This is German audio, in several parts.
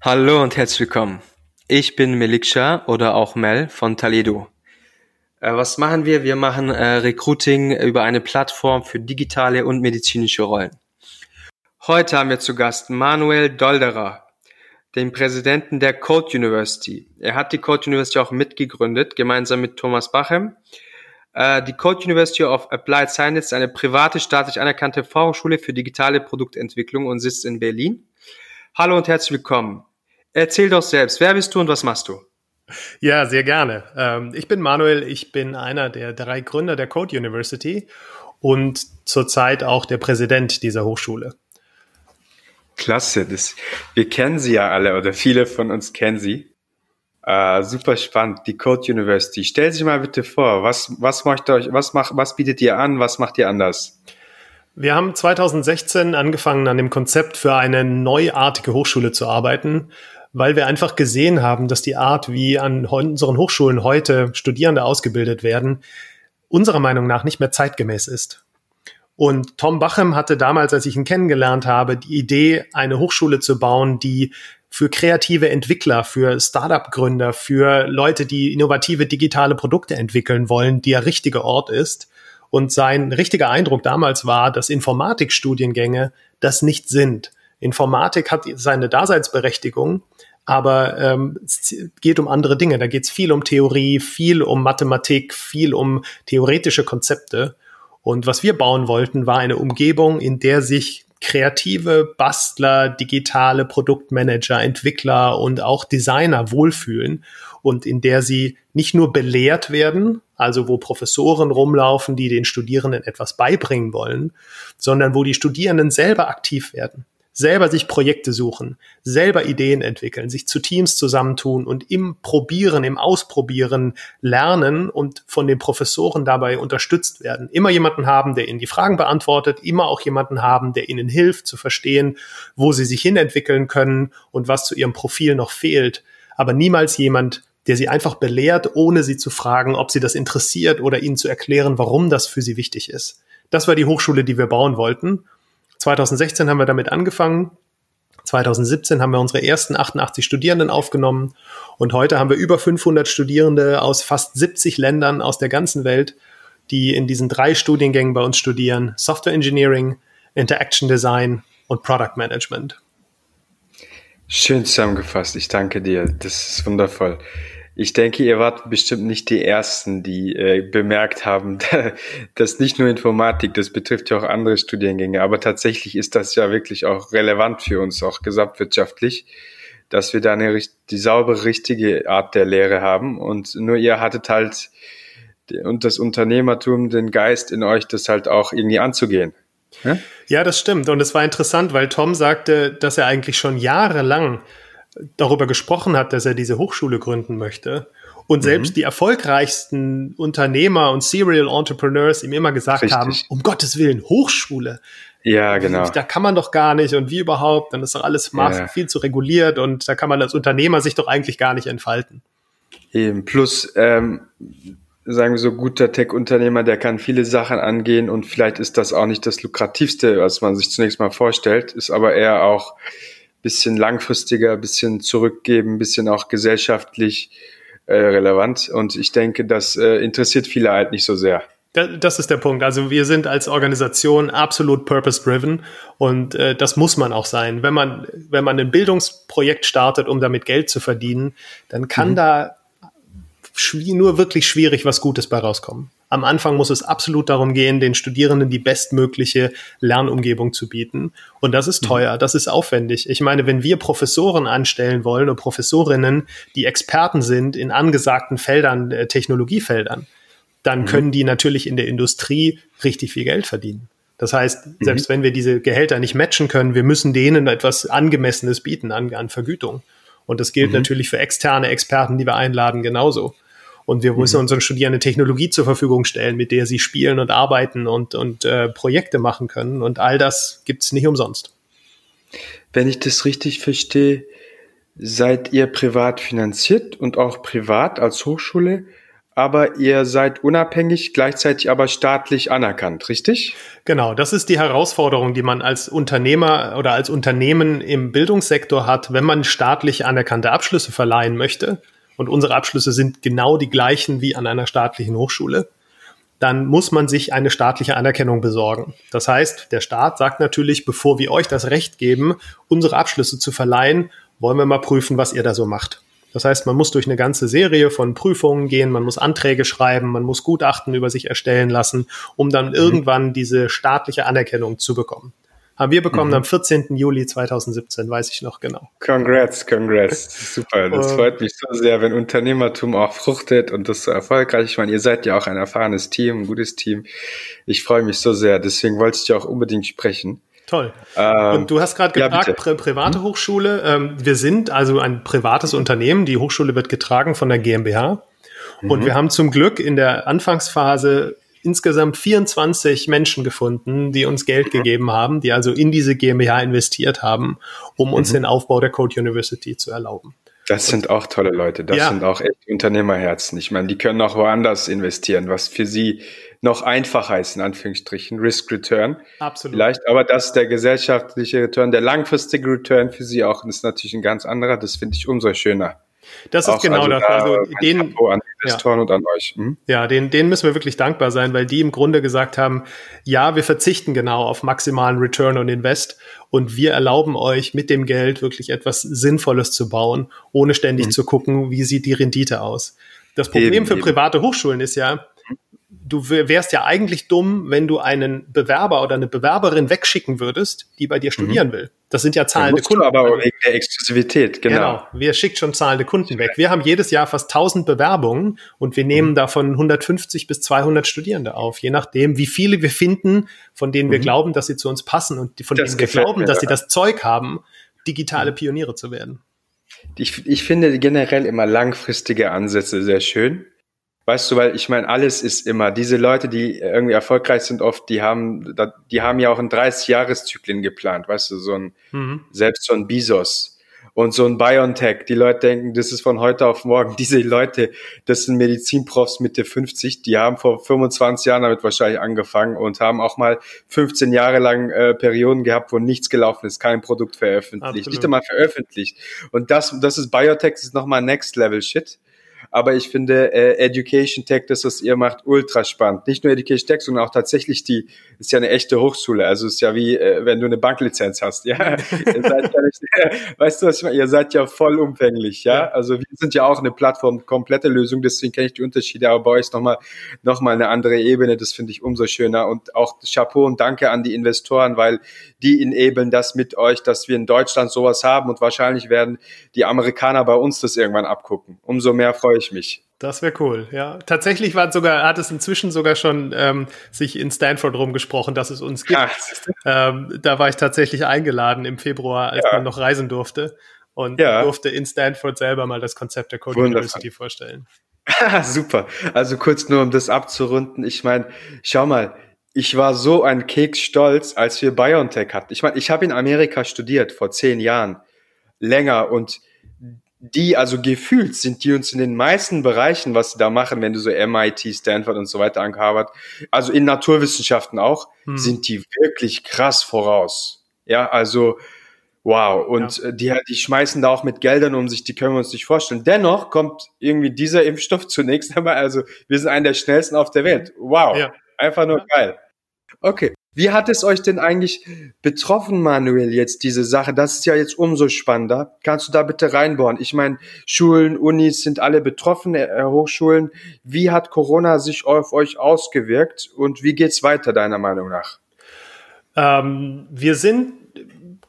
Hallo und herzlich willkommen. Ich bin Meliksha oder auch Mel von Taledo. Äh, was machen wir? Wir machen äh, Recruiting über eine Plattform für digitale und medizinische Rollen. Heute haben wir zu Gast Manuel Dolderer, den Präsidenten der Code University. Er hat die Code University auch mitgegründet, gemeinsam mit Thomas Bachem. Äh, die Code University of Applied Science ist eine private, staatlich anerkannte Fachhochschule für digitale Produktentwicklung und sitzt in Berlin. Hallo und herzlich willkommen. Erzähl doch selbst, wer bist du und was machst du? Ja, sehr gerne. Ähm, ich bin Manuel, ich bin einer der drei Gründer der Code University und zurzeit auch der Präsident dieser Hochschule. Klasse, das, wir kennen sie ja alle oder viele von uns kennen sie. Uh, super spannend, die Code University. Stell sich mal bitte vor, was, was macht euch, was macht, was bietet ihr an, was macht ihr anders? Wir haben 2016 angefangen, an dem Konzept für eine neuartige Hochschule zu arbeiten, weil wir einfach gesehen haben, dass die Art, wie an unseren Hochschulen heute Studierende ausgebildet werden, unserer Meinung nach nicht mehr zeitgemäß ist. Und Tom Bachem hatte damals, als ich ihn kennengelernt habe, die Idee, eine Hochschule zu bauen, die für kreative Entwickler, für Startup-Gründer, für Leute, die innovative digitale Produkte entwickeln wollen, der richtige Ort ist. Und sein richtiger Eindruck damals war, dass Informatikstudiengänge das nicht sind. Informatik hat seine Daseinsberechtigung, aber ähm, es geht um andere Dinge. Da geht es viel um Theorie, viel um Mathematik, viel um theoretische Konzepte. Und was wir bauen wollten, war eine Umgebung, in der sich kreative Bastler, digitale Produktmanager, Entwickler und auch Designer wohlfühlen und in der sie nicht nur belehrt werden, also wo Professoren rumlaufen, die den Studierenden etwas beibringen wollen, sondern wo die Studierenden selber aktiv werden, selber sich Projekte suchen, selber Ideen entwickeln, sich zu Teams zusammentun und im Probieren, im Ausprobieren lernen und von den Professoren dabei unterstützt werden. Immer jemanden haben, der ihnen die Fragen beantwortet, immer auch jemanden haben, der ihnen hilft zu verstehen, wo sie sich hinentwickeln können und was zu ihrem Profil noch fehlt, aber niemals jemand, der sie einfach belehrt, ohne sie zu fragen, ob sie das interessiert oder ihnen zu erklären, warum das für sie wichtig ist. Das war die Hochschule, die wir bauen wollten. 2016 haben wir damit angefangen. 2017 haben wir unsere ersten 88 Studierenden aufgenommen und heute haben wir über 500 Studierende aus fast 70 Ländern aus der ganzen Welt, die in diesen drei Studiengängen bei uns studieren. Software Engineering, Interaction Design und Product Management. Schön zusammengefasst. Ich danke dir. Das ist wundervoll. Ich denke, ihr wart bestimmt nicht die Ersten, die äh, bemerkt haben, dass nicht nur Informatik, das betrifft ja auch andere Studiengänge, aber tatsächlich ist das ja wirklich auch relevant für uns, auch gesamtwirtschaftlich, dass wir da eine die saubere, richtige Art der Lehre haben und nur ihr hattet halt und das Unternehmertum, den Geist in euch, das halt auch irgendwie anzugehen. Ja? ja, das stimmt. Und es war interessant, weil Tom sagte, dass er eigentlich schon jahrelang darüber gesprochen hat, dass er diese Hochschule gründen möchte. Und mhm. selbst die erfolgreichsten Unternehmer und Serial Entrepreneurs ihm immer gesagt Richtig. haben, um Gottes Willen, Hochschule. Ja, genau. Da kann man doch gar nicht und wie überhaupt, dann ist doch alles ja. viel zu reguliert und da kann man als Unternehmer sich doch eigentlich gar nicht entfalten. Eben, plus, ähm, sagen wir so, guter Tech-Unternehmer, der kann viele Sachen angehen und vielleicht ist das auch nicht das lukrativste, was man sich zunächst mal vorstellt, ist aber eher auch bisschen langfristiger, bisschen zurückgeben, bisschen auch gesellschaftlich äh, relevant. Und ich denke, das äh, interessiert viele halt nicht so sehr. Das ist der Punkt. Also wir sind als Organisation absolut purpose-driven und äh, das muss man auch sein. Wenn man, wenn man ein Bildungsprojekt startet, um damit Geld zu verdienen, dann kann mhm. da nur wirklich schwierig was Gutes bei rauskommen. Am Anfang muss es absolut darum gehen, den Studierenden die bestmögliche Lernumgebung zu bieten. Und das ist mhm. teuer, das ist aufwendig. Ich meine, wenn wir Professoren anstellen wollen und Professorinnen, die Experten sind in angesagten Feldern, äh, Technologiefeldern, dann mhm. können die natürlich in der Industrie richtig viel Geld verdienen. Das heißt, mhm. selbst mhm. wenn wir diese Gehälter nicht matchen können, wir müssen denen etwas Angemessenes bieten an, an Vergütung. Und das gilt mhm. natürlich für externe Experten, die wir einladen, genauso. Und wir müssen mhm. unseren Studierenden Technologie zur Verfügung stellen, mit der sie spielen und arbeiten und, und äh, Projekte machen können. Und all das gibt's nicht umsonst. Wenn ich das richtig verstehe, seid ihr privat finanziert und auch privat als Hochschule, aber ihr seid unabhängig, gleichzeitig aber staatlich anerkannt, richtig? Genau, das ist die Herausforderung, die man als Unternehmer oder als Unternehmen im Bildungssektor hat, wenn man staatlich anerkannte Abschlüsse verleihen möchte. Und unsere Abschlüsse sind genau die gleichen wie an einer staatlichen Hochschule. Dann muss man sich eine staatliche Anerkennung besorgen. Das heißt, der Staat sagt natürlich, bevor wir euch das Recht geben, unsere Abschlüsse zu verleihen, wollen wir mal prüfen, was ihr da so macht. Das heißt, man muss durch eine ganze Serie von Prüfungen gehen, man muss Anträge schreiben, man muss Gutachten über sich erstellen lassen, um dann mhm. irgendwann diese staatliche Anerkennung zu bekommen. Haben wir bekommen mhm. am 14. Juli 2017, weiß ich noch genau. Congrats, congrats. Super. Das freut mich so sehr, wenn Unternehmertum auch fruchtet und das so erfolgreich. Ich meine, ihr seid ja auch ein erfahrenes Team, ein gutes Team. Ich freue mich so sehr. Deswegen wollte ich dir auch unbedingt sprechen. Toll. Ähm, und du hast gerade gefragt, ja, Pri private hm? Hochschule. Ähm, wir sind also ein privates Unternehmen. Die Hochschule wird getragen von der GmbH. Mhm. Und wir haben zum Glück in der Anfangsphase insgesamt 24 Menschen gefunden, die uns Geld gegeben haben, die also in diese GmbH investiert haben, um uns mhm. den Aufbau der Code University zu erlauben. Das sind auch tolle Leute. Das ja. sind auch echt Unternehmerherzen. Ich meine, die können auch woanders investieren, was für sie noch einfacher ist, in Anführungsstrichen, Risk Return. Absolut. Vielleicht, aber das ist der gesellschaftliche Return, der langfristige Return für sie auch, ist natürlich ein ganz anderer. Das finde ich umso schöner. Das ist auch, genau also das. Da also den, an Investoren ja. und an euch. Hm? Ja, den, denen müssen wir wirklich dankbar sein, weil die im Grunde gesagt haben, ja, wir verzichten genau auf maximalen Return on Invest und wir erlauben euch mit dem Geld wirklich etwas Sinnvolles zu bauen, ohne ständig hm. zu gucken, wie sieht die Rendite aus. Das Problem eben, für private Hochschulen ist ja, du wärst ja eigentlich dumm, wenn du einen Bewerber oder eine Bewerberin wegschicken würdest, die bei dir mhm. studieren mhm. will. Das sind ja zahlende Kunden. aber wegen der Exklusivität, genau. Genau. Wer schickt schon zahlende Kunden weg? Wir haben jedes Jahr fast 1000 Bewerbungen und wir nehmen mhm. davon 150 bis 200 Studierende auf, je nachdem, wie viele wir finden, von denen wir mhm. glauben, dass sie zu uns passen und von das denen wir glauben, mir, dass sie das Zeug haben, digitale mhm. Pioniere zu werden. Ich, ich finde generell immer langfristige Ansätze sehr schön. Weißt du, weil ich meine, alles ist immer, diese Leute, die irgendwie erfolgreich sind, oft, die haben, die haben ja auch in 30-Jahres-Zyklen geplant, weißt du, so ein, mhm. selbst so ein Bisos und so ein BioNTech. Die Leute denken, das ist von heute auf morgen. Diese Leute, das sind Medizinprofs Mitte 50, die haben vor 25 Jahren damit wahrscheinlich angefangen und haben auch mal 15 Jahre lang äh, Perioden gehabt, wo nichts gelaufen ist, kein Produkt veröffentlicht, Absolut. nicht einmal veröffentlicht. Und das, das ist Biotech, das ist nochmal Next Level Shit. Aber ich finde äh, Education Tech, das was ihr macht, ultra spannend. Nicht nur Education Tech, sondern auch tatsächlich die, ist ja eine echte Hochschule. Also ist ja wie, äh, wenn du eine Banklizenz hast. Ja, ihr seid ja nicht, weißt du was ich meine? Ihr seid ja vollumfänglich. Ja, also wir sind ja auch eine Plattform, komplette Lösung. Deswegen kenne ich die Unterschiede. Aber bei euch ist nochmal noch mal eine andere Ebene. Das finde ich umso schöner. Und auch Chapeau und Danke an die Investoren, weil die enablen das mit euch, dass wir in Deutschland sowas haben und wahrscheinlich werden die Amerikaner bei uns das irgendwann abgucken. Umso mehr freue ich mich. Das wäre cool, ja. Tatsächlich war sogar, hat es inzwischen sogar schon ähm, sich in Stanford rumgesprochen, dass es uns gibt. Ähm, da war ich tatsächlich eingeladen im Februar, als ja. man noch reisen durfte und ja. durfte in Stanford selber mal das Konzept der Code Wundervoll. University vorstellen. Super. Also kurz nur, um das abzurunden. Ich meine, schau mal, ich war so ein Keks stolz, als wir BioNTech hatten. Ich meine, ich habe in Amerika studiert vor zehn Jahren länger und die, also gefühlt sind die uns in den meisten Bereichen, was sie da machen, wenn du so MIT, Stanford und so weiter angehört, also in Naturwissenschaften auch, hm. sind die wirklich krass voraus. Ja, also wow. Und ja. die, die schmeißen da auch mit Geldern um sich, die können wir uns nicht vorstellen. Dennoch kommt irgendwie dieser Impfstoff zunächst einmal, also wir sind einer der schnellsten auf der Welt. Wow. Ja. Einfach nur ja. geil. Okay. Wie hat es euch denn eigentlich betroffen, Manuel, jetzt diese Sache? Das ist ja jetzt umso spannender. Kannst du da bitte reinbohren? Ich meine, Schulen, Unis sind alle betroffen, äh, Hochschulen. Wie hat Corona sich auf euch ausgewirkt und wie geht's weiter, deiner Meinung nach? Ähm, wir sind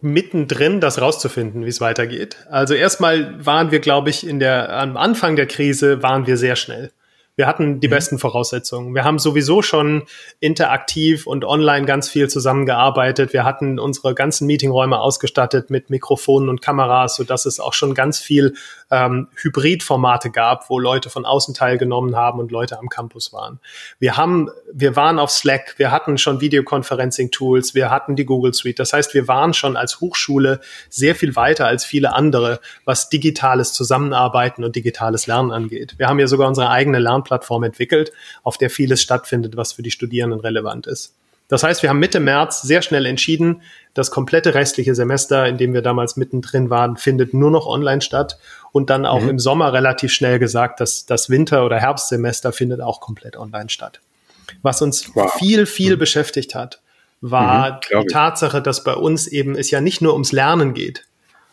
mittendrin, das rauszufinden, wie es weitergeht. Also erstmal waren wir, glaube ich, in der, am Anfang der Krise waren wir sehr schnell. Wir hatten die mhm. besten Voraussetzungen. Wir haben sowieso schon interaktiv und online ganz viel zusammengearbeitet. Wir hatten unsere ganzen Meetingräume ausgestattet mit Mikrofonen und Kameras, so dass es auch schon ganz viel ähm, Hybridformate gab, wo Leute von außen teilgenommen haben und Leute am Campus waren. Wir haben, wir waren auf Slack, wir hatten schon Videoconferencing-Tools, wir hatten die Google Suite. Das heißt, wir waren schon als Hochschule sehr viel weiter als viele andere, was digitales Zusammenarbeiten und digitales Lernen angeht. Wir haben ja sogar unsere eigene Lernplattform entwickelt, auf der vieles stattfindet, was für die Studierenden relevant ist. Das heißt, wir haben Mitte März sehr schnell entschieden, das komplette restliche Semester, in dem wir damals mittendrin waren, findet nur noch online statt und dann auch mhm. im Sommer relativ schnell gesagt, dass das Winter- oder Herbstsemester findet auch komplett online statt. Was uns wow. viel, viel mhm. beschäftigt hat, war mhm, die Tatsache, dass bei uns eben es ja nicht nur ums Lernen geht,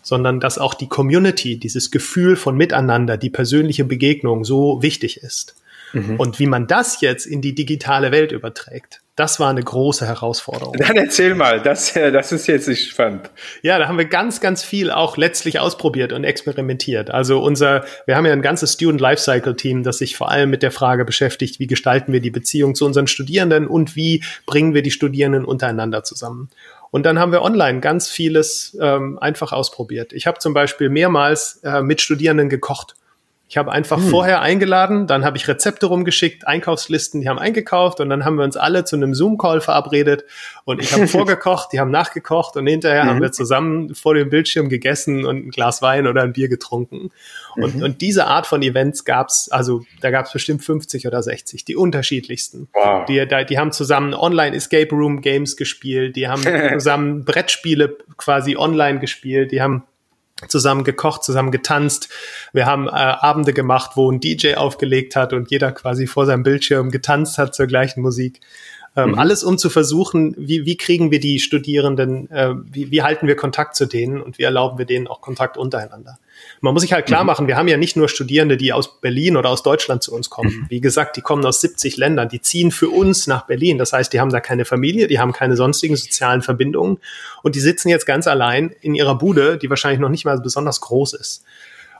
sondern dass auch die Community, dieses Gefühl von Miteinander, die persönliche Begegnung so wichtig ist. Mhm. Und wie man das jetzt in die digitale Welt überträgt, das war eine große Herausforderung. Dann erzähl mal, das, äh, das ist jetzt nicht spannend. Ja, da haben wir ganz, ganz viel auch letztlich ausprobiert und experimentiert. Also unser, wir haben ja ein ganzes Student Lifecycle Team, das sich vor allem mit der Frage beschäftigt, wie gestalten wir die Beziehung zu unseren Studierenden und wie bringen wir die Studierenden untereinander zusammen. Und dann haben wir online ganz vieles ähm, einfach ausprobiert. Ich habe zum Beispiel mehrmals äh, mit Studierenden gekocht. Ich habe einfach hm. vorher eingeladen, dann habe ich Rezepte rumgeschickt, Einkaufslisten, die haben eingekauft und dann haben wir uns alle zu einem Zoom-Call verabredet und ich habe vorgekocht, die haben nachgekocht und hinterher mhm. haben wir zusammen vor dem Bildschirm gegessen und ein Glas Wein oder ein Bier getrunken. Und, mhm. und diese Art von Events gab's, also da gab's bestimmt 50 oder 60, die unterschiedlichsten. Wow. Die, die haben zusammen Online-Escape Room Games gespielt, die haben zusammen Brettspiele quasi online gespielt, die haben zusammen gekocht, zusammen getanzt. Wir haben äh, Abende gemacht, wo ein DJ aufgelegt hat und jeder quasi vor seinem Bildschirm getanzt hat zur gleichen Musik. Ähm, mhm. Alles um zu versuchen, wie, wie kriegen wir die Studierenden, äh, wie, wie halten wir Kontakt zu denen und wie erlauben wir denen auch Kontakt untereinander. Man muss sich halt klar mhm. machen, wir haben ja nicht nur Studierende, die aus Berlin oder aus Deutschland zu uns kommen. Mhm. Wie gesagt, die kommen aus 70 Ländern, die ziehen für uns nach Berlin. Das heißt, die haben da keine Familie, die haben keine sonstigen sozialen Verbindungen und die sitzen jetzt ganz allein in ihrer Bude, die wahrscheinlich noch nicht mal besonders groß ist.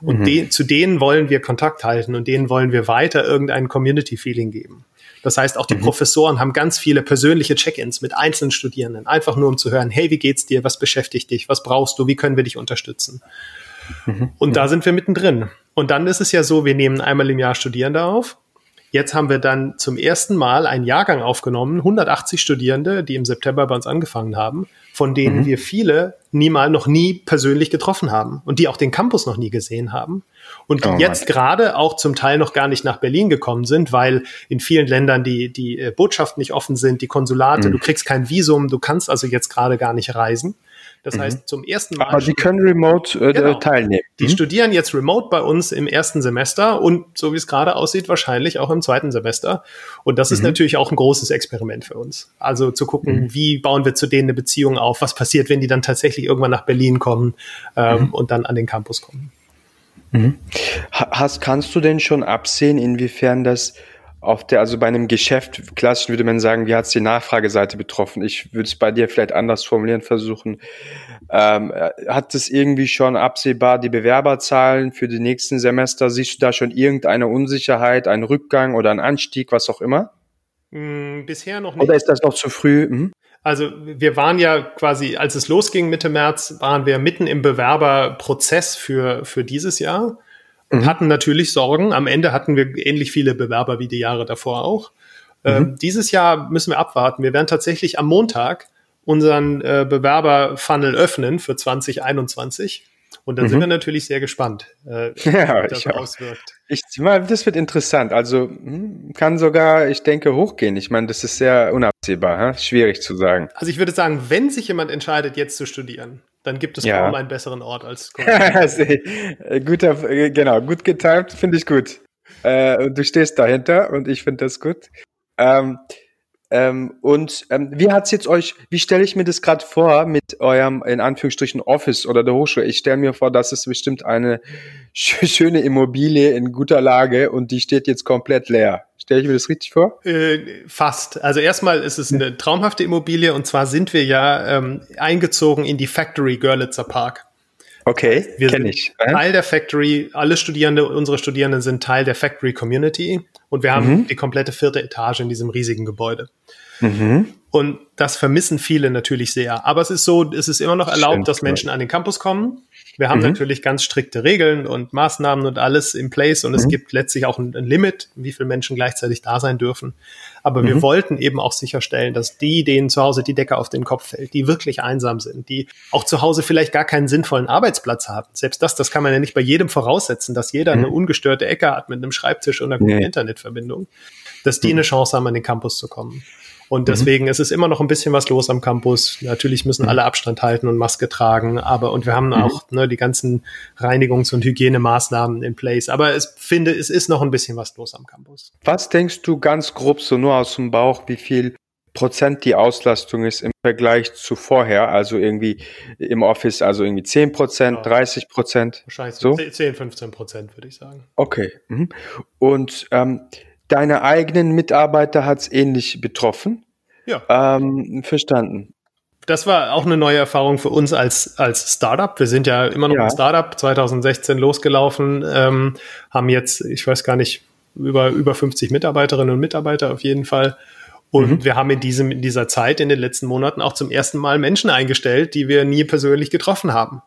Und mhm. de zu denen wollen wir Kontakt halten und denen wollen wir weiter irgendein Community-Feeling geben. Das heißt, auch die mhm. Professoren haben ganz viele persönliche Check-ins mit einzelnen Studierenden, einfach nur um zu hören, hey, wie geht's dir? Was beschäftigt dich? Was brauchst du? Wie können wir dich unterstützen? Mhm. Und da sind wir mittendrin. Und dann ist es ja so, wir nehmen einmal im Jahr Studierende auf. Jetzt haben wir dann zum ersten Mal einen Jahrgang aufgenommen, 180 Studierende, die im September bei uns angefangen haben, von denen mhm. wir viele niemals noch nie persönlich getroffen haben und die auch den Campus noch nie gesehen haben und oh jetzt gerade auch zum Teil noch gar nicht nach Berlin gekommen sind, weil in vielen Ländern die, die äh, Botschaften nicht offen sind, die Konsulate, mhm. du kriegst kein Visum, du kannst also jetzt gerade gar nicht reisen. Das mhm. heißt, zum ersten Mal. Aber die können remote äh, genau. teilnehmen. Die mhm. studieren jetzt remote bei uns im ersten Semester und so wie es gerade aussieht, wahrscheinlich auch im zweiten Semester. Und das ist mhm. natürlich auch ein großes Experiment für uns. Also zu gucken, mhm. wie bauen wir zu denen eine Beziehung auf, was passiert, wenn die dann tatsächlich irgendwann nach Berlin kommen ähm, mhm. und dann an den Campus kommen. Mhm. Hast, kannst du denn schon absehen, inwiefern das auf der, also bei einem Geschäft, klassisch würde man sagen, wie hat es die Nachfrageseite betroffen? Ich würde es bei dir vielleicht anders formulieren versuchen. Ähm, hat es irgendwie schon absehbar die Bewerberzahlen für die nächsten Semester? Siehst du da schon irgendeine Unsicherheit, einen Rückgang oder einen Anstieg, was auch immer? Hm, bisher noch nicht. Oder ist das noch zu früh? Mhm. Also wir waren ja quasi, als es losging Mitte März, waren wir mitten im Bewerberprozess für, für dieses Jahr mhm. hatten natürlich Sorgen. Am Ende hatten wir ähnlich viele Bewerber wie die Jahre davor auch. Mhm. Ähm, dieses Jahr müssen wir abwarten. Wir werden tatsächlich am Montag unseren äh, Bewerberfunnel öffnen für 2021. Und dann mhm. sind wir natürlich sehr gespannt, äh, ja, wie das auswirkt. Ich, das wird interessant. Also hm, kann sogar, ich denke, hochgehen. Ich meine, das ist sehr unabsehbar, hm? schwierig zu sagen. Also ich würde sagen, wenn sich jemand entscheidet, jetzt zu studieren, dann gibt es ja. kaum einen besseren Ort als Guter, äh, genau, gut getimt, finde ich gut. Äh, du stehst dahinter und ich finde das gut. Ähm, ähm, und ähm, wie hat's jetzt euch, wie stelle ich mir das gerade vor mit eurem, in Anführungsstrichen, Office oder der Hochschule? Ich stelle mir vor, das ist bestimmt eine sch schöne Immobilie in guter Lage und die steht jetzt komplett leer. Stelle ich mir das richtig vor? Äh, fast. Also erstmal ist es eine traumhafte Immobilie und zwar sind wir ja ähm, eingezogen in die Factory Görlitzer Park. Okay, wir kenne ich. Teil der Factory, alle Studierende, unsere Studierenden sind Teil der Factory Community und wir haben mhm. die komplette vierte Etage in diesem riesigen Gebäude. Mhm. Und das vermissen viele natürlich sehr. Aber es ist so, es ist immer noch erlaubt, Stimmt, dass Menschen an den Campus kommen. Wir haben mhm. natürlich ganz strikte Regeln und Maßnahmen und alles in place und mhm. es gibt letztlich auch ein, ein, Limit, wie viele Menschen gleichzeitig da sein dürfen. Aber mhm. wir wollten eben auch sicherstellen, dass die, denen zu Hause die Decke auf den Kopf fällt, die wirklich einsam sind, die auch zu Hause vielleicht gar keinen sinnvollen Arbeitsplatz haben. Selbst das, das kann man ja nicht bei jedem voraussetzen, dass jeder eine mhm. ungestörte Ecke hat mit einem Schreibtisch und einer guten. Internetverbindung, dass die mhm. eine Chance haben, an den Campus zu kommen. Und mhm. deswegen mhm. ist es immer noch ein bisschen was los am Campus. Natürlich müssen mhm. alle Abstand halten und Maske tragen, aber und wir haben mhm. auch ne, die ganzen Reinigungs- und Hygienemaßnahmen in place. Aber ich finde, es ist noch ein bisschen was los am Campus. Was denkst du ganz grob so nur aus dem Bauch, wie viel Prozent die Auslastung ist im Vergleich zu vorher, also irgendwie im Office, also irgendwie 10 Prozent, ja. 30 Prozent? Wahrscheinlich so 10, 15 Prozent, würde ich sagen. Okay. Mhm. Und ähm, deine eigenen Mitarbeiter hat es ähnlich betroffen? Ja. Ähm, verstanden. Das war auch eine neue Erfahrung für uns als, als Startup. Wir sind ja immer noch ja. ein Startup, 2016 losgelaufen, ähm, haben jetzt, ich weiß gar nicht, über, über 50 Mitarbeiterinnen und Mitarbeiter auf jeden Fall. Und mhm. wir haben in, diesem, in dieser Zeit, in den letzten Monaten auch zum ersten Mal Menschen eingestellt, die wir nie persönlich getroffen haben.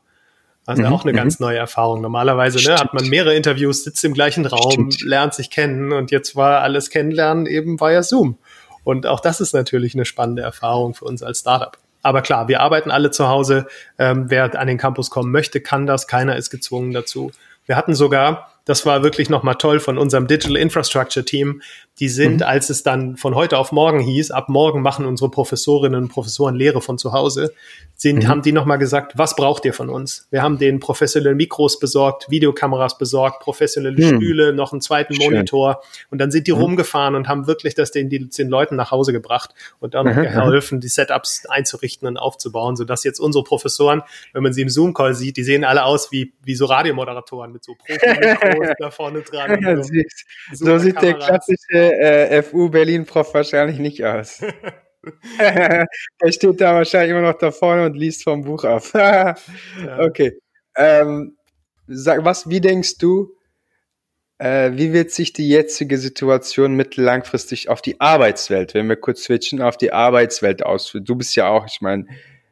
Also mhm, auch eine ganz mhm. neue Erfahrung. Normalerweise ne, hat man mehrere Interviews, sitzt im gleichen Raum, Stimmt. lernt sich kennen und jetzt war alles kennenlernen eben via Zoom. Und auch das ist natürlich eine spannende Erfahrung für uns als Startup. Aber klar, wir arbeiten alle zu Hause. Ähm, wer an den Campus kommen möchte, kann das. Keiner ist gezwungen dazu. Wir hatten sogar das war wirklich nochmal toll von unserem Digital Infrastructure Team. Die sind, mhm. als es dann von heute auf morgen hieß, ab morgen machen unsere Professorinnen und Professoren Lehre von zu Hause, sind, mhm. haben die nochmal gesagt, was braucht ihr von uns? Wir haben denen professionelle Mikros besorgt, Videokameras besorgt, professionelle mhm. Stühle, noch einen zweiten Schön. Monitor. Und dann sind die mhm. rumgefahren und haben wirklich das den, den, Leuten nach Hause gebracht und dann noch geholfen, die Setups einzurichten und aufzubauen, sodass jetzt unsere Professoren, wenn man sie im Zoom-Call sieht, die sehen alle aus wie, wie so Radiomoderatoren mit so Profi groß da vorne dran. So, so sieht der klassische äh, FU Berlin-Prof wahrscheinlich nicht aus. er steht da wahrscheinlich immer noch da vorne und liest vom Buch ab. Okay. Ähm, sag, was, wie denkst du, äh, wie wird sich die jetzige Situation mittellangfristig auf die Arbeitswelt, wenn wir kurz switchen, auf die Arbeitswelt ausführen? Du bist ja auch, ich meine,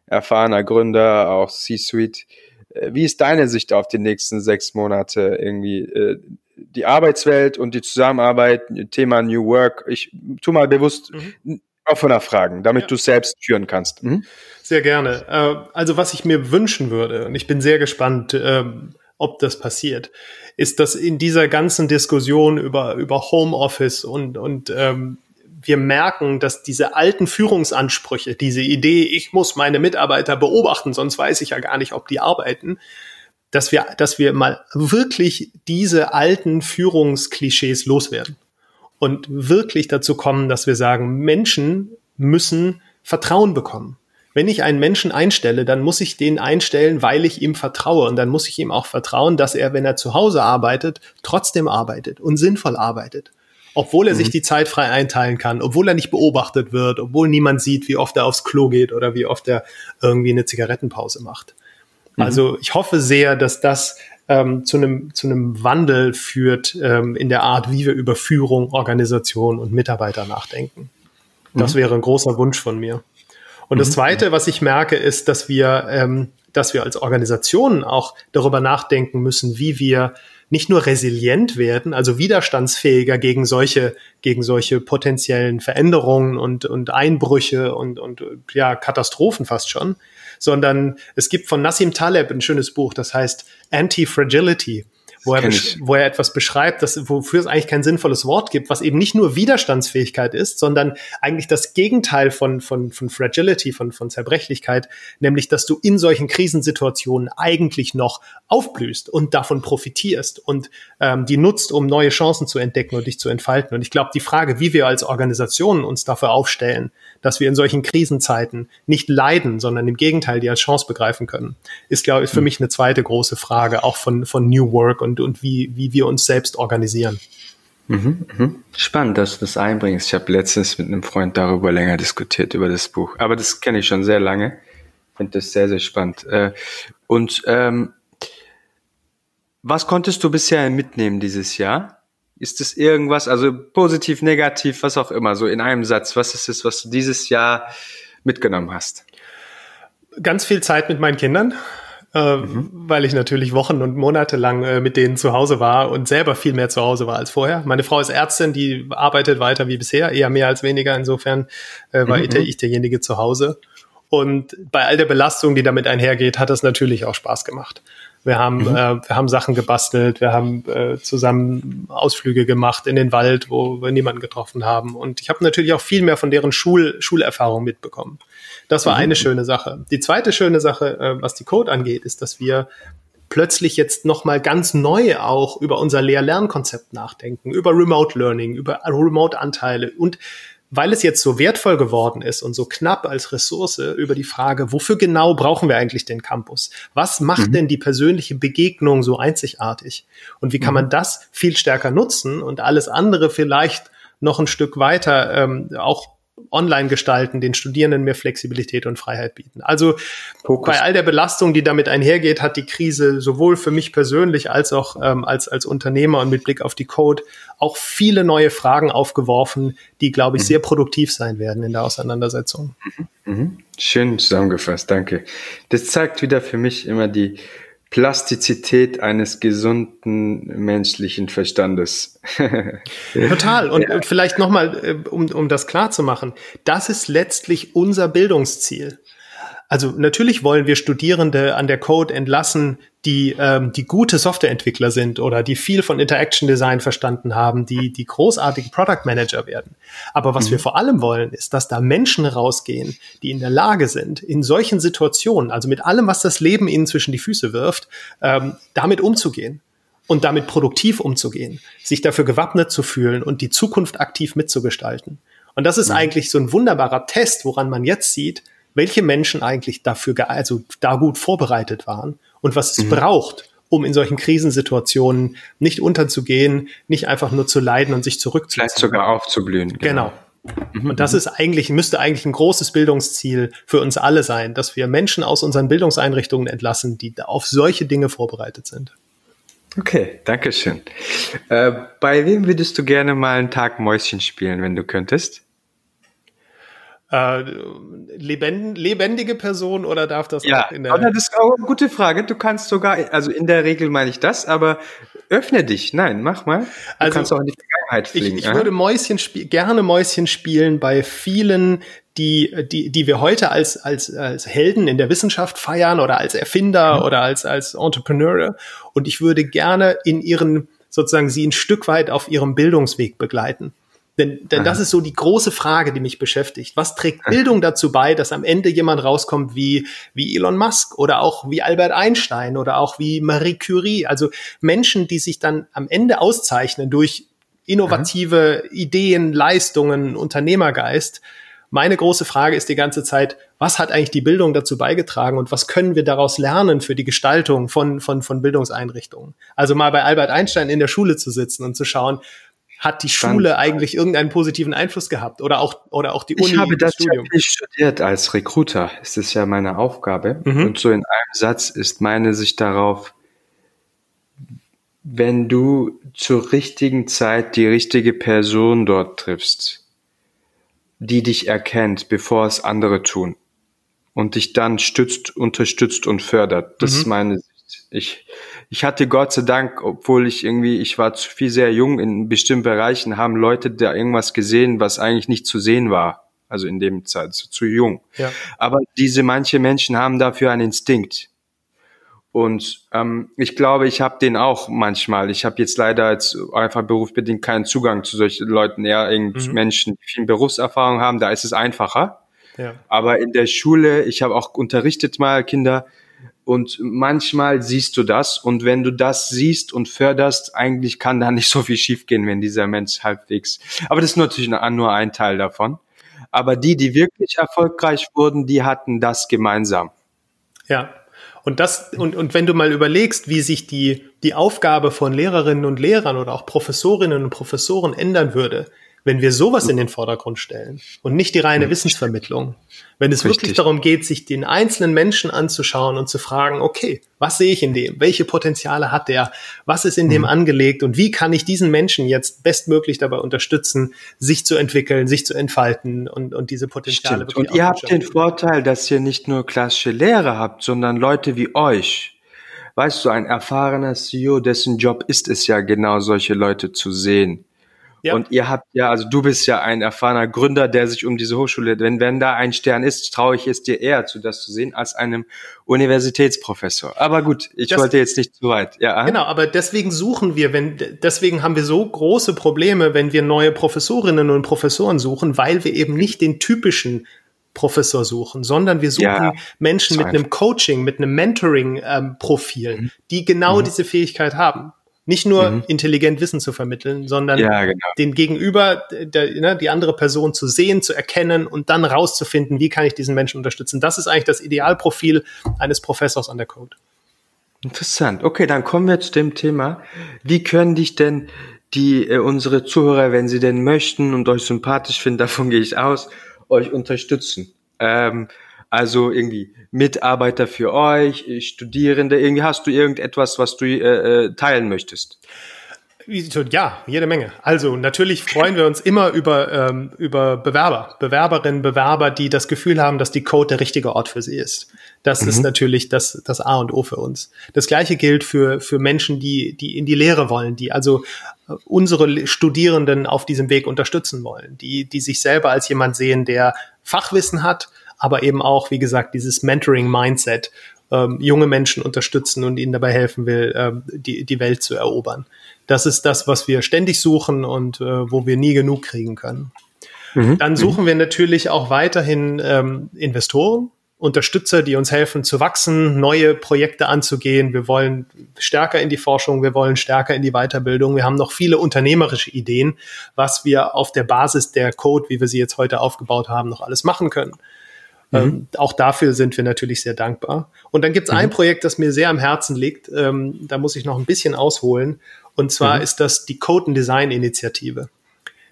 erfahrener Gründer, auch C-Suite. Äh, wie ist deine Sicht auf die nächsten sechs Monate irgendwie? Äh, die Arbeitswelt und die Zusammenarbeit, Thema New Work. Ich tu mal bewusst mhm. offener Fragen, damit ja. du selbst führen kannst. Mhm. Sehr gerne. Äh, also was ich mir wünschen würde, und ich bin sehr gespannt, ähm, ob das passiert, ist, dass in dieser ganzen Diskussion über, über Homeoffice und, und ähm, wir merken, dass diese alten Führungsansprüche, diese Idee, ich muss meine Mitarbeiter beobachten, sonst weiß ich ja gar nicht, ob die arbeiten, dass wir, dass wir mal wirklich diese alten Führungsklischees loswerden und wirklich dazu kommen, dass wir sagen, Menschen müssen Vertrauen bekommen. Wenn ich einen Menschen einstelle, dann muss ich den einstellen, weil ich ihm vertraue. Und dann muss ich ihm auch vertrauen, dass er, wenn er zu Hause arbeitet, trotzdem arbeitet und sinnvoll arbeitet obwohl er mhm. sich die Zeit frei einteilen kann, obwohl er nicht beobachtet wird, obwohl niemand sieht, wie oft er aufs Klo geht oder wie oft er irgendwie eine Zigarettenpause macht. Mhm. Also ich hoffe sehr, dass das ähm, zu einem zu einem Wandel führt ähm, in der Art, wie wir über Führung, Organisation und Mitarbeiter nachdenken. Das mhm. wäre ein großer Wunsch von mir. Und das mhm. Zweite, was ich merke, ist, dass wir, ähm, dass wir als Organisationen auch darüber nachdenken müssen, wie wir nicht nur resilient werden, also widerstandsfähiger gegen solche, gegen solche potenziellen Veränderungen und, und Einbrüche und, und ja, Katastrophen fast schon, sondern es gibt von Nassim Taleb ein schönes Buch, das heißt Anti-Fragility wo er, wo er etwas beschreibt, das, wofür es eigentlich kein sinnvolles Wort gibt, was eben nicht nur Widerstandsfähigkeit ist, sondern eigentlich das Gegenteil von, von, von Fragility, von, von Zerbrechlichkeit, nämlich, dass du in solchen Krisensituationen eigentlich noch aufblühst und davon profitierst und ähm, die nutzt, um neue Chancen zu entdecken und dich zu entfalten. Und ich glaube, die Frage, wie wir als Organisationen uns dafür aufstellen, dass wir in solchen Krisenzeiten nicht leiden, sondern im Gegenteil die als Chance begreifen können, ist, glaube ich, für hm. mich eine zweite große Frage, auch von, von New Work und, und wie, wie wir uns selbst organisieren. Mhm, mhm. Spannend, dass du das einbringst. Ich habe letztens mit einem Freund darüber länger diskutiert, über das Buch. Aber das kenne ich schon sehr lange. Finde das sehr, sehr spannend. Äh, und ähm, was konntest du bisher mitnehmen dieses Jahr? Ist es irgendwas, also positiv, negativ, was auch immer, so in einem Satz, was ist es, was du dieses Jahr mitgenommen hast? Ganz viel Zeit mit meinen Kindern. Äh, mhm. weil ich natürlich Wochen und Monate lang äh, mit denen zu Hause war und selber viel mehr zu Hause war als vorher. Meine Frau ist Ärztin, die arbeitet weiter wie bisher, eher mehr als weniger. Insofern äh, war mhm. ich derjenige zu Hause. Und bei all der Belastung, die damit einhergeht, hat es natürlich auch Spaß gemacht. Wir haben, mhm. äh, wir haben Sachen gebastelt, wir haben äh, zusammen Ausflüge gemacht in den Wald, wo wir niemanden getroffen haben. Und ich habe natürlich auch viel mehr von deren Schul Schulerfahrung mitbekommen. Das war mhm. eine schöne Sache. Die zweite schöne Sache, äh, was die Code angeht, ist, dass wir plötzlich jetzt nochmal ganz neu auch über unser Lehr-Lernkonzept nachdenken, über Remote Learning, über Remote-Anteile und weil es jetzt so wertvoll geworden ist und so knapp als Ressource über die Frage, wofür genau brauchen wir eigentlich den Campus? Was macht mhm. denn die persönliche Begegnung so einzigartig? Und wie kann mhm. man das viel stärker nutzen und alles andere vielleicht noch ein Stück weiter ähm, auch online gestalten, den Studierenden mehr Flexibilität und Freiheit bieten. Also Fokus. bei all der Belastung, die damit einhergeht, hat die Krise sowohl für mich persönlich als auch ähm, als, als Unternehmer und mit Blick auf die Code auch viele neue Fragen aufgeworfen, die, glaube ich, mhm. sehr produktiv sein werden in der Auseinandersetzung. Mhm. mhm. Schön zusammengefasst, danke. Das zeigt wieder für mich immer die Plastizität eines gesunden menschlichen Verstandes. Total. Und ja. vielleicht nochmal, äh, um, um das klar zu machen, das ist letztlich unser Bildungsziel. Also natürlich wollen wir Studierende an der Code entlassen, die, ähm, die gute Softwareentwickler sind oder die viel von Interaction Design verstanden haben, die, die großartige Product Manager werden. Aber was mhm. wir vor allem wollen, ist, dass da Menschen rausgehen, die in der Lage sind, in solchen Situationen, also mit allem, was das Leben ihnen zwischen die Füße wirft, ähm, damit umzugehen und damit produktiv umzugehen, sich dafür gewappnet zu fühlen und die Zukunft aktiv mitzugestalten. Und das ist mhm. eigentlich so ein wunderbarer Test, woran man jetzt sieht, welche Menschen eigentlich dafür, also da gut vorbereitet waren und was es mhm. braucht, um in solchen Krisensituationen nicht unterzugehen, nicht einfach nur zu leiden und sich zurückzuziehen. Vielleicht sogar aufzublühen. Genau. genau. Mhm. Und das ist eigentlich, müsste eigentlich ein großes Bildungsziel für uns alle sein, dass wir Menschen aus unseren Bildungseinrichtungen entlassen, die auf solche Dinge vorbereitet sind. Okay, danke schön. Äh, bei wem würdest du gerne mal einen Tag Mäuschen spielen, wenn du könntest? Äh, lebend, lebendige Person oder darf das ja, auch in der. Das ist auch eine gute Frage. Du kannst sogar, also in der Regel meine ich das, aber öffne dich. Nein, mach mal. Du also, kannst auch in die Vergangenheit fliegen. Ich, ich würde Mäuschen gerne Mäuschen spielen bei vielen, die, die, die wir heute als, als, als Helden in der Wissenschaft feiern oder als Erfinder mhm. oder als, als Entrepreneure. Und ich würde gerne in ihren, sozusagen sie ein Stück weit auf ihrem Bildungsweg begleiten. Denn, denn das ist so die große Frage, die mich beschäftigt. Was trägt Bildung dazu bei, dass am Ende jemand rauskommt wie, wie Elon Musk oder auch wie Albert Einstein oder auch wie Marie Curie? Also Menschen, die sich dann am Ende auszeichnen durch innovative Aha. Ideen, Leistungen, Unternehmergeist. Meine große Frage ist die ganze Zeit, was hat eigentlich die Bildung dazu beigetragen und was können wir daraus lernen für die Gestaltung von, von, von Bildungseinrichtungen? Also mal bei Albert Einstein in der Schule zu sitzen und zu schauen, hat die Schule Stand. eigentlich irgendeinen positiven Einfluss gehabt oder auch oder auch die Uni? Ich habe das Studium? ja studiert als Recruiter. Ist es ja meine Aufgabe. Mhm. Und so in einem Satz ist meine Sicht darauf, wenn du zur richtigen Zeit die richtige Person dort triffst, die dich erkennt, bevor es andere tun und dich dann stützt, unterstützt und fördert. Das mhm. ist meine Sicht. Ich ich hatte Gott sei Dank, obwohl ich irgendwie, ich war zu viel sehr jung in bestimmten Bereichen, haben Leute da irgendwas gesehen, was eigentlich nicht zu sehen war. Also in dem Zeit, zu, zu jung. Ja. Aber diese manche Menschen haben dafür einen Instinkt. Und ähm, ich glaube, ich habe den auch manchmal. Ich habe jetzt leider als einfach berufsbedingt keinen Zugang zu solchen Leuten, eher mhm. Menschen, die viel Berufserfahrung haben, da ist es einfacher. Ja. Aber in der Schule, ich habe auch unterrichtet mal Kinder, und manchmal siehst du das und wenn du das siehst und förderst, eigentlich kann da nicht so viel schiefgehen, wenn dieser Mensch halbwegs. Aber das ist natürlich nur ein Teil davon. Aber die, die wirklich erfolgreich wurden, die hatten das gemeinsam. Ja. Und das, und, und wenn du mal überlegst, wie sich die, die Aufgabe von Lehrerinnen und Lehrern oder auch Professorinnen und Professoren ändern würde, wenn wir sowas in den Vordergrund stellen und nicht die reine Wissensvermittlung, wenn es Richtig. wirklich darum geht, sich den einzelnen Menschen anzuschauen und zu fragen, okay, was sehe ich in dem? Welche Potenziale hat der? Was ist in mhm. dem angelegt? Und wie kann ich diesen Menschen jetzt bestmöglich dabei unterstützen, sich zu entwickeln, sich zu entfalten und, und diese Potenziale Stimmt. Und ihr habt den Vorteil, dass ihr nicht nur klassische Lehrer habt, sondern Leute wie euch. Weißt du, ein erfahrener CEO, dessen Job ist es ja genau solche Leute zu sehen ja. Und ihr habt ja, also du bist ja ein erfahrener Gründer, der sich um diese Hochschule, wenn, wenn da ein Stern ist, traue ich es dir eher zu, das zu sehen, als einem Universitätsprofessor. Aber gut, ich das, wollte jetzt nicht zu weit. Ja. Genau, aber deswegen suchen wir, wenn, deswegen haben wir so große Probleme, wenn wir neue Professorinnen und Professoren suchen, weil wir eben nicht den typischen Professor suchen, sondern wir suchen ja, Menschen mit einem Coaching, mit einem Mentoring-Profil, ähm, mhm. die genau mhm. diese Fähigkeit haben. Nicht nur mhm. intelligent Wissen zu vermitteln, sondern ja, genau. den Gegenüber, der, ne, die andere Person zu sehen, zu erkennen und dann rauszufinden, wie kann ich diesen Menschen unterstützen. Das ist eigentlich das Idealprofil eines Professors an der Code. Interessant. Okay, dann kommen wir zu dem Thema. Wie können dich denn die äh, unsere Zuhörer, wenn sie denn möchten und euch sympathisch finden, davon gehe ich aus, euch unterstützen? Ähm, also irgendwie Mitarbeiter für euch, Studierende, irgendwie hast du irgendetwas, was du äh, äh teilen möchtest? Ja, jede Menge. Also natürlich freuen wir uns immer über, ähm, über Bewerber, Bewerberinnen, Bewerber, die das Gefühl haben, dass die Code der richtige Ort für sie ist. Das mhm. ist natürlich das, das A und O für uns. Das gleiche gilt für, für Menschen, die, die in die Lehre wollen, die also äh, unsere Studierenden auf diesem Weg unterstützen wollen, die, die sich selber als jemand sehen, der Fachwissen hat, aber eben auch, wie gesagt, dieses Mentoring-Mindset, ähm, junge Menschen unterstützen und ihnen dabei helfen will, ähm, die, die Welt zu erobern. Das ist das, was wir ständig suchen und äh, wo wir nie genug kriegen können. Mhm. Dann suchen wir natürlich auch weiterhin ähm, Investoren, Unterstützer, die uns helfen zu wachsen, neue Projekte anzugehen. Wir wollen stärker in die Forschung, wir wollen stärker in die Weiterbildung. Wir haben noch viele unternehmerische Ideen, was wir auf der Basis der Code, wie wir sie jetzt heute aufgebaut haben, noch alles machen können. Mhm. Ähm, auch dafür sind wir natürlich sehr dankbar. Und dann gibt es mhm. ein Projekt, das mir sehr am Herzen liegt. Ähm, da muss ich noch ein bisschen ausholen. Und zwar mhm. ist das die Code and Design Initiative.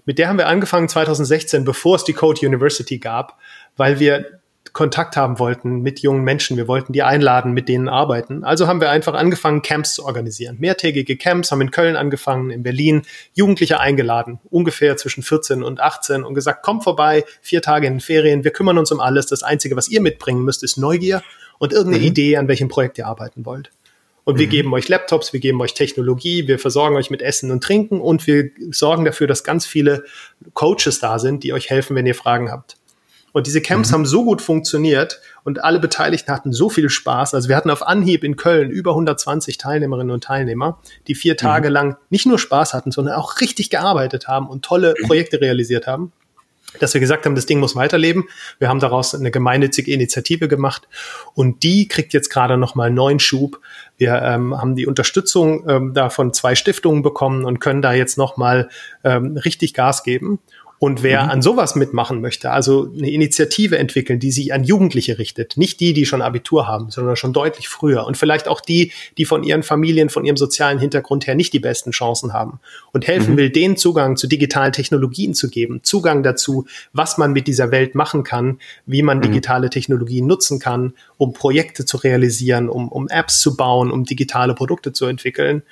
Mit der haben wir angefangen 2016, bevor es die Code University gab, weil wir Kontakt haben wollten mit jungen Menschen. Wir wollten die einladen, mit denen arbeiten. Also haben wir einfach angefangen, Camps zu organisieren. Mehrtägige Camps haben in Köln angefangen, in Berlin Jugendliche eingeladen, ungefähr zwischen 14 und 18 und gesagt, kommt vorbei, vier Tage in den Ferien, wir kümmern uns um alles. Das Einzige, was ihr mitbringen müsst, ist Neugier und irgendeine mhm. Idee, an welchem Projekt ihr arbeiten wollt. Und wir mhm. geben euch Laptops, wir geben euch Technologie, wir versorgen euch mit Essen und Trinken und wir sorgen dafür, dass ganz viele Coaches da sind, die euch helfen, wenn ihr Fragen habt. Und diese Camps mhm. haben so gut funktioniert und alle Beteiligten hatten so viel Spaß. Also wir hatten auf Anhieb in Köln über 120 Teilnehmerinnen und Teilnehmer, die vier Tage mhm. lang nicht nur Spaß hatten, sondern auch richtig gearbeitet haben und tolle mhm. Projekte realisiert haben. Dass wir gesagt haben, das Ding muss weiterleben. Wir haben daraus eine gemeinnützige Initiative gemacht und die kriegt jetzt gerade nochmal neuen Schub. Wir ähm, haben die Unterstützung ähm, da von zwei Stiftungen bekommen und können da jetzt nochmal ähm, richtig Gas geben. Und wer mhm. an sowas mitmachen möchte, also eine Initiative entwickeln, die sich an Jugendliche richtet, nicht die, die schon Abitur haben, sondern schon deutlich früher und vielleicht auch die, die von ihren Familien, von ihrem sozialen Hintergrund her nicht die besten Chancen haben und helfen mhm. will, den Zugang zu digitalen Technologien zu geben, Zugang dazu, was man mit dieser Welt machen kann, wie man mhm. digitale Technologien nutzen kann, um Projekte zu realisieren, um, um Apps zu bauen, um digitale Produkte zu entwickeln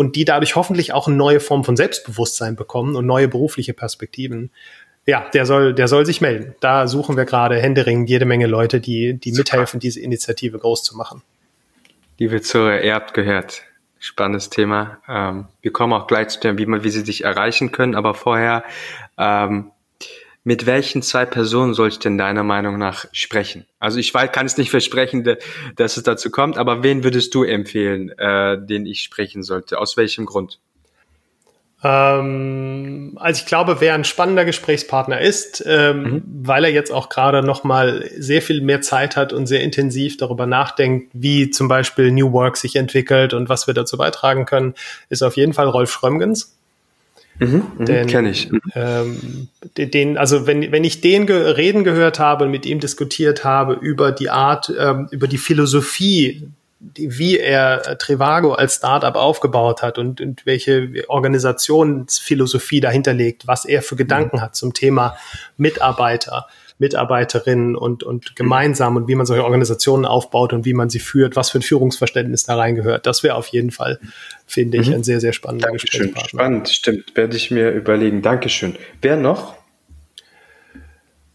und die dadurch hoffentlich auch eine neue Form von Selbstbewusstsein bekommen und neue berufliche Perspektiven. Ja, der soll, der soll sich melden. Da suchen wir gerade händeringend jede Menge Leute, die, die mithelfen, diese Initiative groß zu machen. Liebe Zuhörer, ihr habt gehört. Spannendes Thema. Ähm, wir kommen auch gleich zu dem, wie man, wie sie dich erreichen können, aber vorher, ähm, mit welchen zwei Personen soll ich denn deiner Meinung nach sprechen? Also ich weiß, kann es nicht versprechen, dass es dazu kommt, aber wen würdest du empfehlen, äh, den ich sprechen sollte? Aus welchem Grund? Ähm, also ich glaube, wer ein spannender Gesprächspartner ist, ähm, mhm. weil er jetzt auch gerade noch mal sehr viel mehr Zeit hat und sehr intensiv darüber nachdenkt, wie zum Beispiel New Work sich entwickelt und was wir dazu beitragen können, ist auf jeden Fall Rolf Schrömgens. Mhm, mhm kenne ich. Ähm, den, also wenn, wenn ich den ge reden gehört habe, mit ihm diskutiert habe über die Art, ähm, über die Philosophie wie er Trivago als Startup aufgebaut hat und, und welche Organisationsphilosophie dahinter liegt, was er für Gedanken hat zum Thema Mitarbeiter, Mitarbeiterinnen und, und gemeinsam und wie man solche Organisationen aufbaut und wie man sie führt, was für ein Führungsverständnis da reingehört. Das wäre auf jeden Fall, finde ich, mhm. ein sehr, sehr spannender Dankeschön. Gesprächspartner. Spannend, stimmt. Werde ich mir überlegen. Dankeschön. Wer noch?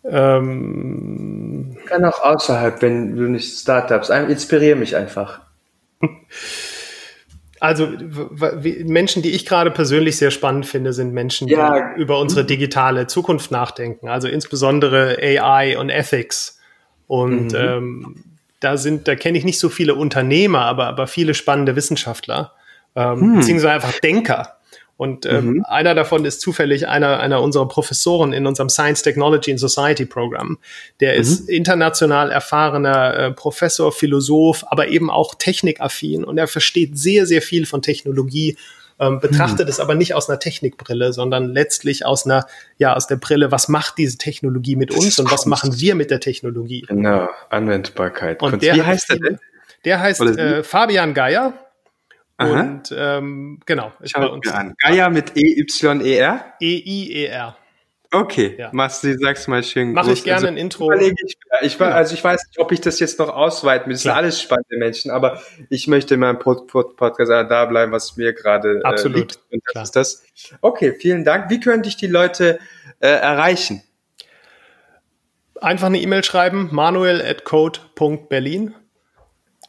Ähm, Kann auch außerhalb, wenn du nicht Startups. Inspiriere mich einfach. Also Menschen, die ich gerade persönlich sehr spannend finde, sind Menschen, die ja. über unsere digitale Zukunft nachdenken. Also insbesondere AI und Ethics. Und mhm. ähm, da sind, da kenne ich nicht so viele Unternehmer, aber, aber viele spannende Wissenschaftler, ähm, hm. beziehungsweise einfach Denker. Und ähm, mhm. einer davon ist zufällig einer, einer unserer Professoren in unserem Science, Technology and Society Programm. Der mhm. ist international erfahrener äh, Professor, Philosoph, aber eben auch technikaffin und er versteht sehr, sehr viel von Technologie, ähm, betrachtet mhm. es aber nicht aus einer Technikbrille, sondern letztlich aus einer, ja, aus der Brille, was macht diese Technologie mit uns und was machen wir mit der Technologie? Genau, Anwendbarkeit. Und der Wie heißt der denn? Der heißt äh, Fabian Geier Aha. Und ähm, genau. Ist bei uns an. Gaia mit E-Y-E-R? E-I-E-R. Okay, ja. machst du sagst mal schön. Mache ich gerne also, ein Intro. Ich, ich, also ich weiß nicht, ob ich das jetzt noch ausweiten will. Das sind alles spannende Menschen, aber ich möchte in meinem Podcast da bleiben, was mir gerade äh, liegt. Und das Klar. ist das. Okay, vielen Dank. Wie könnte ich die Leute äh, erreichen? Einfach eine E-Mail schreiben, manuel at code.berlin.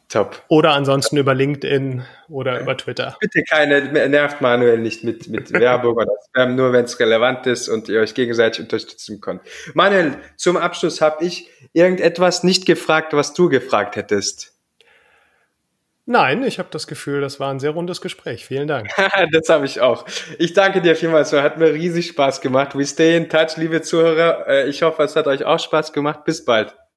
Top. Oder ansonsten über LinkedIn oder über Twitter. Bitte keine, nervt Manuel nicht mit, mit Werbung oder Spam, nur wenn es relevant ist und ihr euch gegenseitig unterstützen könnt. Manuel, zum Abschluss habe ich irgendetwas nicht gefragt, was du gefragt hättest. Nein, ich habe das Gefühl, das war ein sehr rundes Gespräch. Vielen Dank. das habe ich auch. Ich danke dir vielmals. Hat mir riesig Spaß gemacht. We stay in touch, liebe Zuhörer. Äh, ich hoffe, es hat euch auch Spaß gemacht. Bis bald.